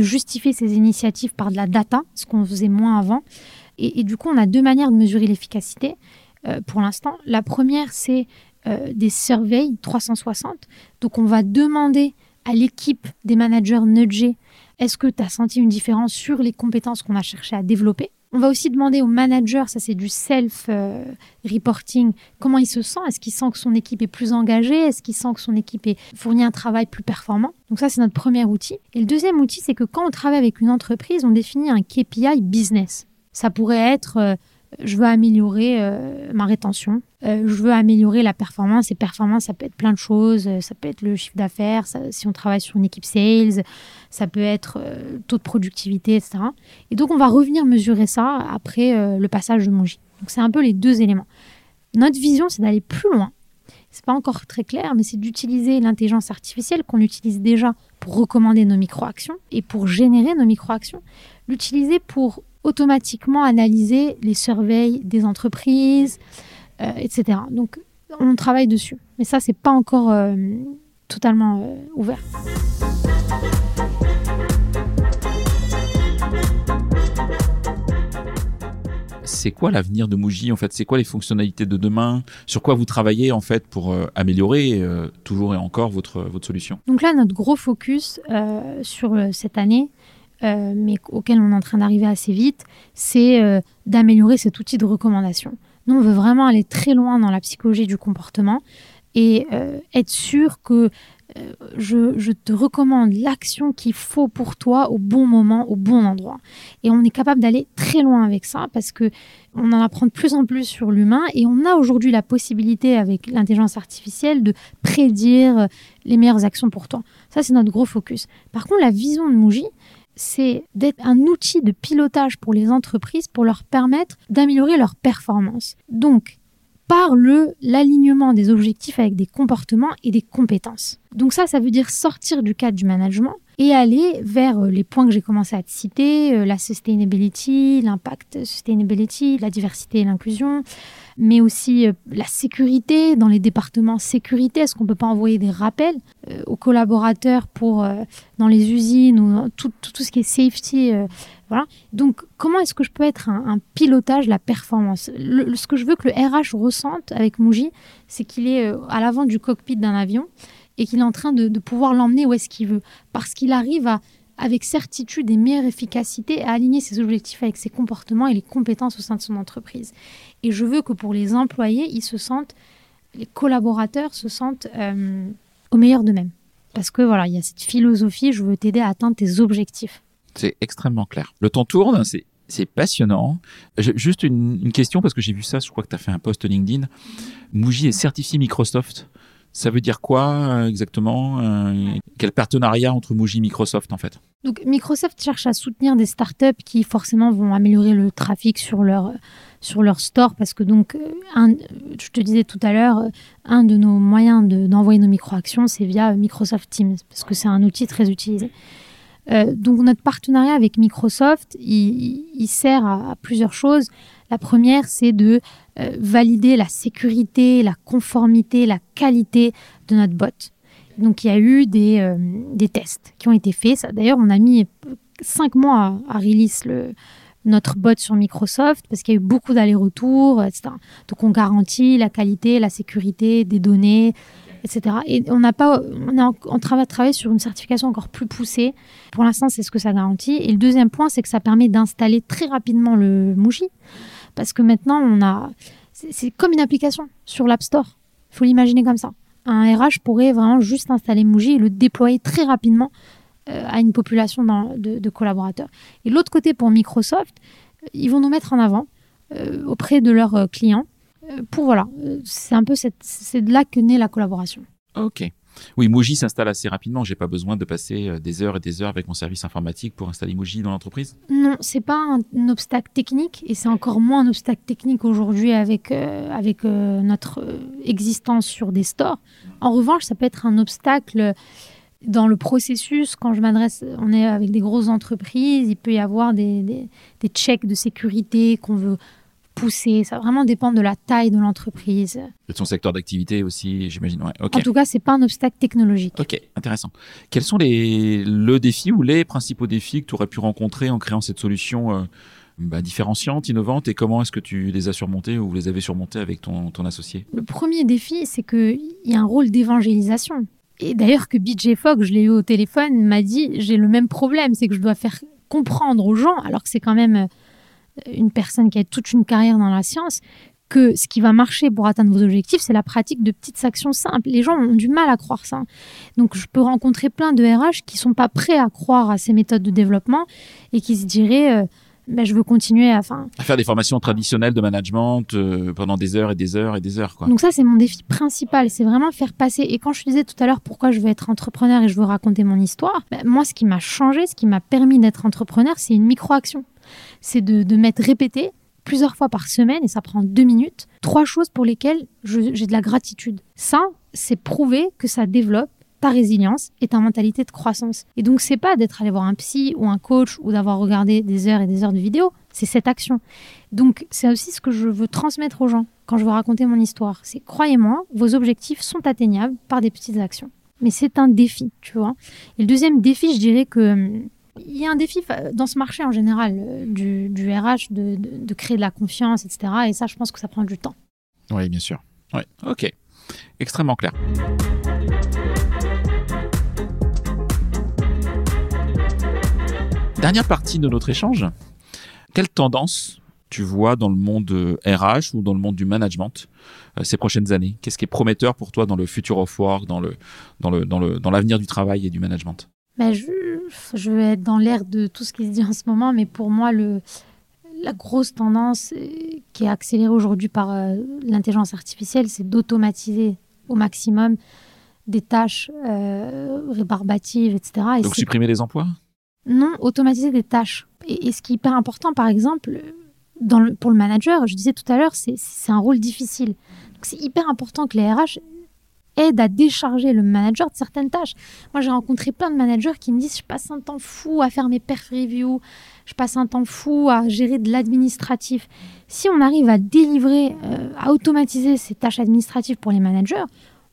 justifier ses initiatives par de la data, ce qu'on faisait moins avant. Et, et, du coup, on a deux manières de mesurer l'efficacité euh, pour l'instant. La première, c'est euh, des surveys 360. Donc, on va demander à l'équipe des managers nudgés est-ce que tu as senti une différence sur les compétences qu'on a cherché à développer? On va aussi demander au manager, ça c'est du self-reporting, euh, comment il se sent. Est-ce qu'il sent que son équipe est plus engagée? Est-ce qu'il sent que son équipe est fournit un travail plus performant? Donc ça c'est notre premier outil. Et le deuxième outil, c'est que quand on travaille avec une entreprise, on définit un KPI business. Ça pourrait être... Euh, je veux améliorer euh, ma rétention, euh, je veux améliorer la performance. Et performance, ça peut être plein de choses. Euh, ça peut être le chiffre d'affaires, si on travaille sur une équipe sales, ça peut être taux de productivité, etc. Et donc, on va revenir mesurer ça après le passage de Monji. Donc, c'est un peu les deux éléments. Notre vision, c'est d'aller plus loin. C'est pas encore très clair, mais c'est d'utiliser l'intelligence artificielle qu'on utilise déjà pour recommander nos micro-actions et pour générer nos micro-actions. L'utiliser pour automatiquement analyser les surveilles des entreprises, euh, etc. Donc, on travaille dessus. Mais ça, c'est pas encore euh, totalement euh, ouvert. c'est quoi l'avenir de Muji en fait? C'est quoi les fonctionnalités de demain? Sur quoi vous travaillez en fait pour améliorer toujours et encore votre, votre solution? Donc là, notre gros focus sur cette année, euh, mais auquel on est en train d'arriver assez vite, c'est euh, d'améliorer cet outil de recommandation. Nous, on veut vraiment aller très loin dans la psychologie du comportement et euh, être sûr que je, te recommande l'action qu'il faut pour toi au bon moment, au bon endroit. Et on est capable d'aller très loin avec ça parce que on en apprend de plus en plus sur l'humain et on a aujourd'hui la possibilité avec l'intelligence artificielle de prédire les meilleures actions pour toi. Ça, c'est notre gros focus. Par contre, la vision de Muji, c'est d'être un outil de pilotage pour les entreprises pour leur permettre d'améliorer leur performance. Donc, par le l'alignement des objectifs avec des comportements et des compétences. Donc ça, ça veut dire sortir du cadre du management et aller vers euh, les points que j'ai commencé à te citer, euh, la sustainability, l'impact sustainability, la diversité et l'inclusion, mais aussi euh, la sécurité dans les départements sécurité. Est-ce qu'on peut pas envoyer des rappels aux collaborateurs pour dans les usines ou tout, tout, ce qui est safety voilà. Donc, comment est-ce que je peux être un, pilotage la performance? Ce que je veux que le RH ressente avec Muji, c'est qu'il est à l'avant du cockpit d'un avion et qu'il est en train de, pouvoir l'emmener où est-ce qu'il veut. Parce qu'il arrive avec certitude et meilleure efficacité à aligner ses objectifs avec ses comportements et les compétences au sein de son entreprise. Et je veux que pour les employés, ils se sentent, les collaborateurs se sentent euh, au meilleur d'eux-mêmes. Parce que voilà, il y a cette philosophie, je veux t'aider à atteindre tes objectifs. C'est extrêmement clair. Le temps tourne, c'est c'est passionnant. Juste une, une, question, parce que j'ai vu ça, je crois que tu as fait un post LinkedIn. Muji est certifié Microsoft. Ça veut dire quoi euh, exactement euh, Quel partenariat entre Muji et Microsoft en fait? Donc Microsoft cherche à soutenir des startups qui forcément vont améliorer le trafic sur leur sur leur store parce que donc euh, je te disais tout à l'heure un de nos moyens d'envoyer nos micro-actions c'est via Microsoft Teams parce que c'est un outil très utilisé. donc notre partenariat avec Microsoft, il, sert à, plusieurs choses. La première, c'est de euh, valider la sécurité, la conformité, la qualité de notre bot. Donc il y a eu des, euh, tests qui ont été faits. D'ailleurs, on a mis cinq mois à, release le, notre bot sur Microsoft parce qu'il y a eu beaucoup d'allers-retours, etc. Donc on garantit la qualité, la sécurité des données, etc. Et on n'a pas, on est en, train de travailler sur une certification encore plus poussée. Pour l'instant, c'est ce que ça garantit. Et le deuxième point, c'est que ça permet d'installer très rapidement le Muji parce que maintenant, on a, c'est comme une application sur l'App Store. Il faut l'imaginer comme ça. Un RH pourrait vraiment juste installer Muji et le déployer très rapidement euh, à une population de, collaborateurs. Et l'autre côté, pour Microsoft, ils vont nous mettre en avant euh, auprès de leurs euh, clients. pour voilà, c'est un peu c'est de là que naît la collaboration. Ok. Oui, Muji s'installe assez rapidement. J'ai pas besoin de passer euh, des heures et des heures avec mon service informatique pour installer Muji dans l'entreprise. Non, c'est pas un, obstacle technique et c'est encore moins un obstacle technique aujourd'hui avec euh, avec euh, notre existence sur des stores. En revanche, ça peut être un obstacle dans le processus, quand je m'adresse, on est avec des grosses entreprises, il peut y avoir des, des, des checks de sécurité qu'on veut pousser. Ça vraiment dépend de la taille de l'entreprise. De son secteur d'activité aussi, j'imagine. En tout cas, c'est pas un obstacle technologique. Ok, intéressant. Quels sont les le défi ou les principaux défis que tu aurais pu rencontrer en créant cette solution euh, bah, différenciante, innovante, et comment est-ce que tu les as surmontés ou vous les avez surmontés avec ton, ton associé? Le premier défi, c'est qu'il y a un rôle d'évangélisation. Et d'ailleurs que BJ Fogg, je l'ai eu au téléphone, m'a dit j'ai le même problème, c'est que je dois faire comprendre aux gens, alors que c'est quand même une personne qui a toute une carrière dans la science, que ce qui va marcher pour atteindre vos objectifs, c'est la pratique de petites actions simples. Les gens ont du mal à croire ça. Donc, je peux rencontrer plein de RH qui sont pas prêts à croire à ces méthodes de développement et qui se diraient, euh, ben, je veux continuer à, À faire des formations traditionnelles de management euh, pendant des heures et des heures et des heures, quoi. Donc ça, c'est mon défi principal, c'est vraiment faire passer. Et quand je disais tout à l'heure pourquoi je veux être entrepreneur et je veux raconter mon histoire, ben, moi, ce qui m'a changé, ce qui m'a permis d'être entrepreneur, c'est une micro-action. C'est de, de m'être répété plusieurs fois par semaine, et ça prend deux minutes, trois choses pour lesquelles j'ai de la gratitude. Ça, c'est prouvé que ça développe ta résilience et ta mentalité de croissance. Et donc, c'est pas d'être allé voir un psy ou un coach ou d'avoir regardé des heures et des heures de vidéos, c'est cette action. Donc, c'est aussi ce que je veux transmettre aux gens quand je veux raconter mon histoire. C'est, croyez-moi, vos objectifs sont atteignables par des petites actions. Mais c'est un défi, tu vois. Et le deuxième défi, je dirais que hum, il y a un défi dans ce marché en général euh, du, RH de, créer de la confiance, etc. Et ça, je pense que ça prend du temps. Oui, bien sûr. Ouais. Ok. Extrêmement clair. Dernière partie de notre échange. Quelle tendance tu vois dans le monde euh, RH ou dans le monde du management euh, ces prochaines années? Qu'est-ce qui est prometteur pour toi dans le future of work, dans le dans le dans le dans l'avenir du travail et du management? Ben, je, je vais être dans l'air de tout ce qui se dit en ce moment, mais pour moi, le, la grosse tendance euh, qui est accélérée aujourd'hui par euh, l'intelligence artificielle, c'est d'automatiser au maximum des tâches euh, rébarbatives, etc. Et Donc supprimer les emplois? Non, automatiser des tâches. Et, et ce qui est hyper important, par exemple, dans le- pour le manager, je disais tout à l'heure, c'est- un rôle difficile. C'est hyper important que les RH aident à décharger le manager de certaines tâches. Moi, j'ai rencontré plein de managers qui me disent je passe un temps fou à faire mes perf reviews, je passe un temps fou à gérer de l'administratif. Si on arrive à délivrer, euh, à automatiser ces tâches administratives pour les managers,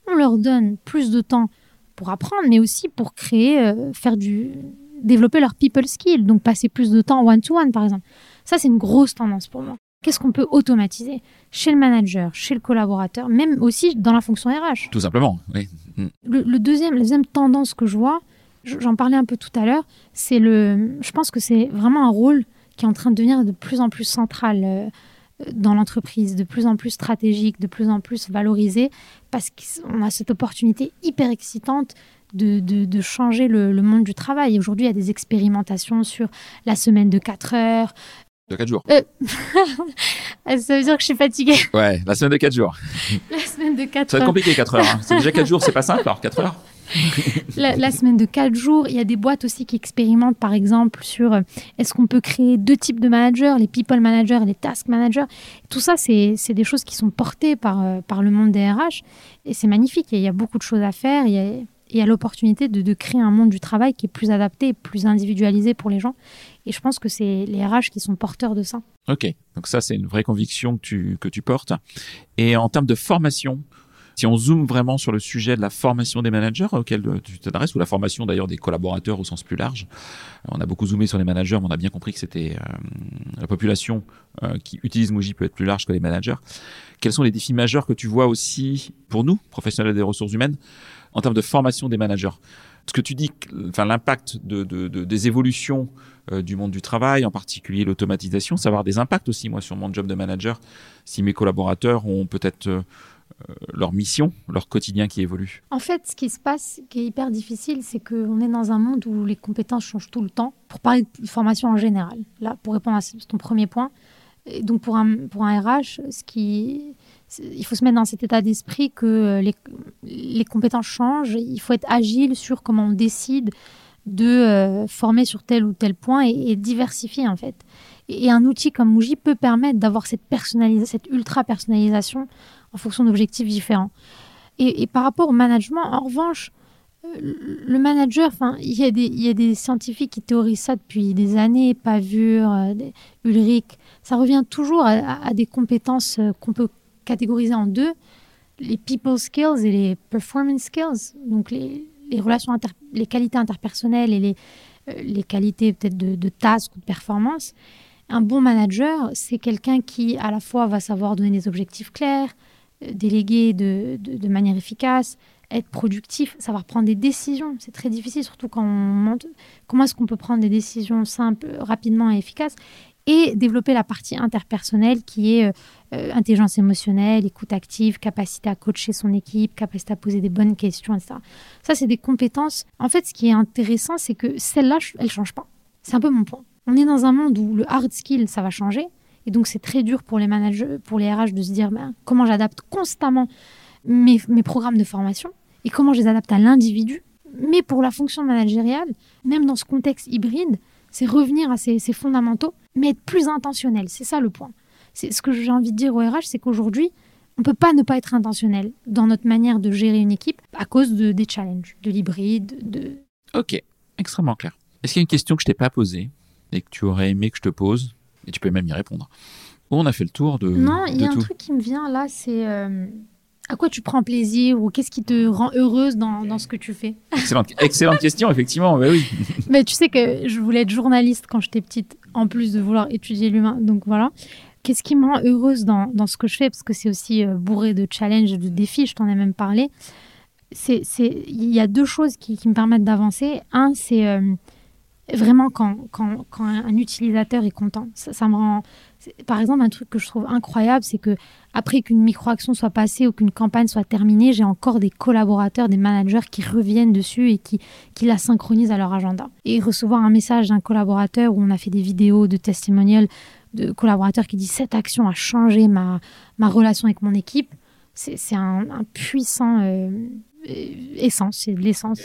on leur donne plus de temps pour apprendre, mais aussi pour créer, euh, faire du, développer leur people skill, donc passer plus de temps one-to-one, par exemple. Ça, c'est une grosse tendance pour moi. Qu'est-ce qu'on peut automatiser chez le manager, chez le collaborateur, même aussi dans la fonction RH Tout simplement. Oui. le, le deuxième, la deuxième tendance que je vois, je- j'en parlais un peu tout à l'heure, c'est le. Je pense que c'est vraiment un rôle qui est en train de devenir de plus en plus central euh, dans l'entreprise, de plus en plus stratégique, de plus en plus valorisé, parce qu'on a cette opportunité hyper excitante de, de- de changer le, le monde du travail. Aujourd'hui, il y a des expérimentations sur la semaine de 4 heures. De 4 jours. Ça veut dire que je suis fatiguée. Ouais, la semaine de 4 jours. La semaine de 4 Ça va être compliqué 4 heures. hein. C'est déjà 4 jours, c'est pas simple alors 4 heures. la, la semaine de 4 jours, il y a des boîtes aussi qui expérimentent, par exemple, sur euh, est-ce qu'on peut créer deux types de managers, les people managers et les task managers. Tout ça, c'est des choses qui sont portées par, euh, par le monde des RH et c'est magnifique. Il y a beaucoup de choses à faire. Il y a, il y a l'opportunité de, de créer un monde du travail qui est plus adapté, plus individualisé pour les gens. Et je pense que c'est les RH qui sont porteurs de ça. Ok, donc ça c'est une vraie conviction que tu, que tu portes. Et en termes de formation, si on zoome vraiment sur le sujet de la formation des managers auxquels euh, tu t'adresses, ou la formation d'ailleurs des collaborateurs au sens plus large, on a beaucoup zoomé sur les managers, mais on a bien compris que c'était euh, la population euh, qui utilise Muji peut être plus large que les managers. Quels sont les défis majeurs que tu vois aussi pour nous, professionnels des ressources humaines, en termes de formation des managers? Ce que tu dis, enfin l'impact de, de- de- des évolutions euh, du monde du travail, en particulier l'automatisation, ça va avoir des impacts aussi moi sur mon job de manager. Si mes collaborateurs ont peut-être euh, euh, leur mission, leur quotidien qui évolue. En fait, ce qui se passe, qui est hyper difficile, c'est qu'on est dans un monde où les compétences changent tout le temps. Pour parler de formation en général, là, pour répondre à ton premier point, donc pour un, RH, ce qui, il faut se mettre dans cet état d'esprit que euh, les, les compétences changent. Il faut être agile sur comment on décide de euh, former sur tel ou tel point et, diversifier en fait. Et, un outil comme Muji peut permettre d'avoir cette cette ultra personnalisation en fonction d'objectifs différents. Et, par rapport au management, en revanche, euh, le manager, il y, y a des scientifiques qui théorisent ça depuis des années, Pavure, Ulrich. Ça revient toujours à, à- des compétences qu'on peut catégoriser en deux les people skills et les performance skills. Donc les, relations, inter- les qualités interpersonnelles et les, euh, les qualités peut-être de, de task ou de performance. Un bon manager, c'est quelqu'un qui à la fois va savoir donner des objectifs clairs, euh, déléguer de, de, de manière efficace, être productif, savoir prendre des décisions. C'est très difficile, surtout quand on monte. Comment est-ce qu'on peut prendre des décisions simples, rapidement et efficaces? Et développer la partie interpersonnelle qui est euh, euh, intelligence émotionnelle, écoute active, capacité à coacher son équipe, capacité à poser des bonnes questions, etc. Ça, c'est des compétences. En fait, ce qui est intéressant, c'est que celles-là, elles ne changent pas. C'est un peu mon point. On est dans un monde où le hard skill, ça va changer. Et donc, c'est très dur pour les managers, pour les RH de se dire ben, comment j'adapte constamment mes, mes programmes de formation et comment je les adapte à l'individu. Mais pour la fonction managériale, même dans ce contexte hybride, c'est revenir à ces fondamentaux, mais être plus intentionnel. C'est ça le point. C'est ce que j'ai envie de dire au RH, c'est qu'aujourd'hui, on peut pas ne pas être intentionnel dans notre manière de gérer une équipe à cause de, des challenges, de l'hybride, de... Ok, extrêmement clair. Est-ce qu'il y a une question que je t'ai pas posée et que tu aurais aimé que je te pose Et tu peux même y répondre? on a fait le tour de. Non, il y a un truc qui me vient là, c'est euh, à quoi tu prends plaisir ou qu'est-ce qui te rend heureuse dans, dans ce que tu fais? Excellente, excellente question, effectivement. Bah oui. Mais tu sais que je voulais être journaliste quand j'étais petite, en plus de vouloir étudier l'humain. Donc voilà. Qu'est-ce qui me rend heureuse dans, dans ce que je fais? Parce que c'est aussi euh, bourré de challenges et de défis, je t'en ai même parlé. Il y a deux choses qui, qui me permettent d'avancer. Un, c'est euh, vraiment quand, quand, quand un utilisateur est content. Ça, me rend. Par exemple, un truc que je trouve incroyable, c'est que après qu'une micro-action soit passée ou qu'une campagne soit terminée, j'ai encore des collaborateurs, des managers qui reviennent dessus et qui, qui la synchronisent à leur agenda. Et recevoir un message d'un collaborateur où on a fait des vidéos de testimonials de collaborateurs qui disent cette action a changé ma, ma relation avec mon équipe, c'est un, un puissant euh, essence, c'est de l'essence.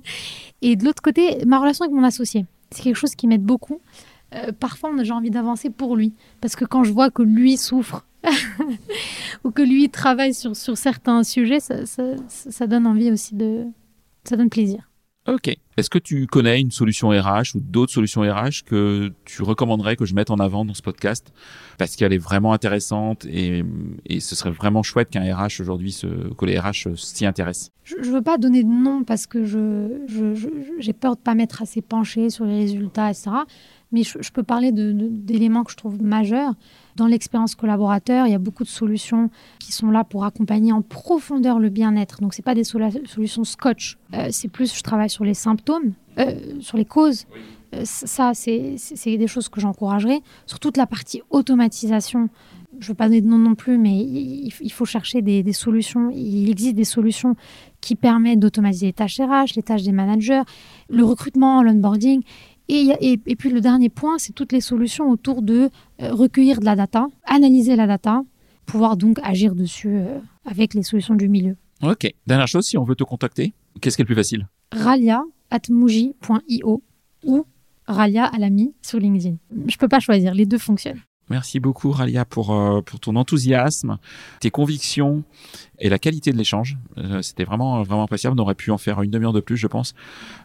et de l'autre côté, ma relation avec mon associé, c'est quelque chose qui m'aide beaucoup. Euh, parfois, j'ai envie d'avancer pour lui, parce que quand je vois que lui souffre ou que lui travaille sur, sur certains sujets, ça, ça- ça donne envie aussi de... Ça donne plaisir. Ok. Est-ce que tu connais une solution RH ou d'autres solutions RH que tu recommanderais que je mette en avant dans ce podcast? Parce qu'elle est vraiment intéressante et, et ce serait vraiment chouette qu'un RH aujourd'hui, que les RH s'y intéressent. Je ne veux pas donner de nom parce que je, je- j'ai peur de pas m'être assez penchée sur les résultats, etc. Mais je, peux parler d'éléments que je trouve majeurs. Dans l'expérience collaborateur, il y a beaucoup de solutions qui sont là pour accompagner en profondeur le bien-être. Donc, ce pas des solutions scotch. Euh, c'est plus, je travaille sur les symptômes, euh, sur les causes. Euh, ça, c'est des choses que j'encouragerais. Sur toute la partie automatisation, je ne veux pas donner de nom non plus, mais il, il faut chercher des, des solutions. Il existe des solutions qui permettent d'automatiser les tâches RH, les tâches des managers, le recrutement, l'onboarding. Et, puis le dernier point, c'est toutes les solutions autour de euh, recueillir de la data, analyser la data, pouvoir donc agir dessus euh, avec les solutions du milieu. Ok. Dernière chose, si on veut te contacter, qu'est-ce qui est le plus facile? Ralia.muji.io ou Ralia Alami sur LinkedIn. Je peux pas choisir, les deux fonctionnent. Merci beaucoup, Ralia, pour, euh, pour ton enthousiasme, tes convictions et la qualité de l'échange. Euh, C'était vraiment, vraiment appréciable. On aurait pu en faire une demi-heure de plus, je pense.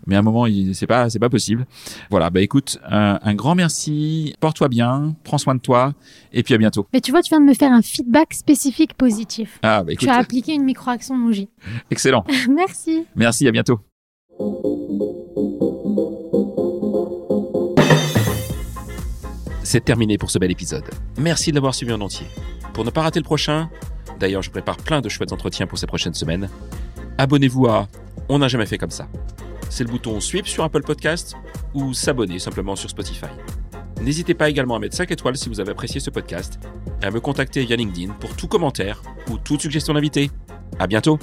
Mais à un moment, c'est pas, c'est pas possible. Voilà. Bah, écoute, un, un grand merci. Porte-toi bien. Prends soin de toi. Et puis à bientôt. Mais tu vois, tu viens de me faire un feedback spécifique positif. Ah, bah, écoute, Tu as appliqué une micro-action Muji. excellent. Merci. Merci. À bientôt. C'est terminé pour ce bel épisode. Merci de l'avoir suivi en entier. Pour ne pas rater le prochain, d'ailleurs je prépare plein de chouettes entretiens pour ces prochaines semaines, abonnez-vous à On n'a jamais fait comme ça. C'est le bouton Sweep sur Apple Podcast ou s'abonner simplement sur Spotify. N'hésitez pas également à mettre 5 étoiles si vous avez apprécié ce podcast et à me contacter via LinkedIn pour tout commentaire ou toute suggestion d'invité. À bientôt!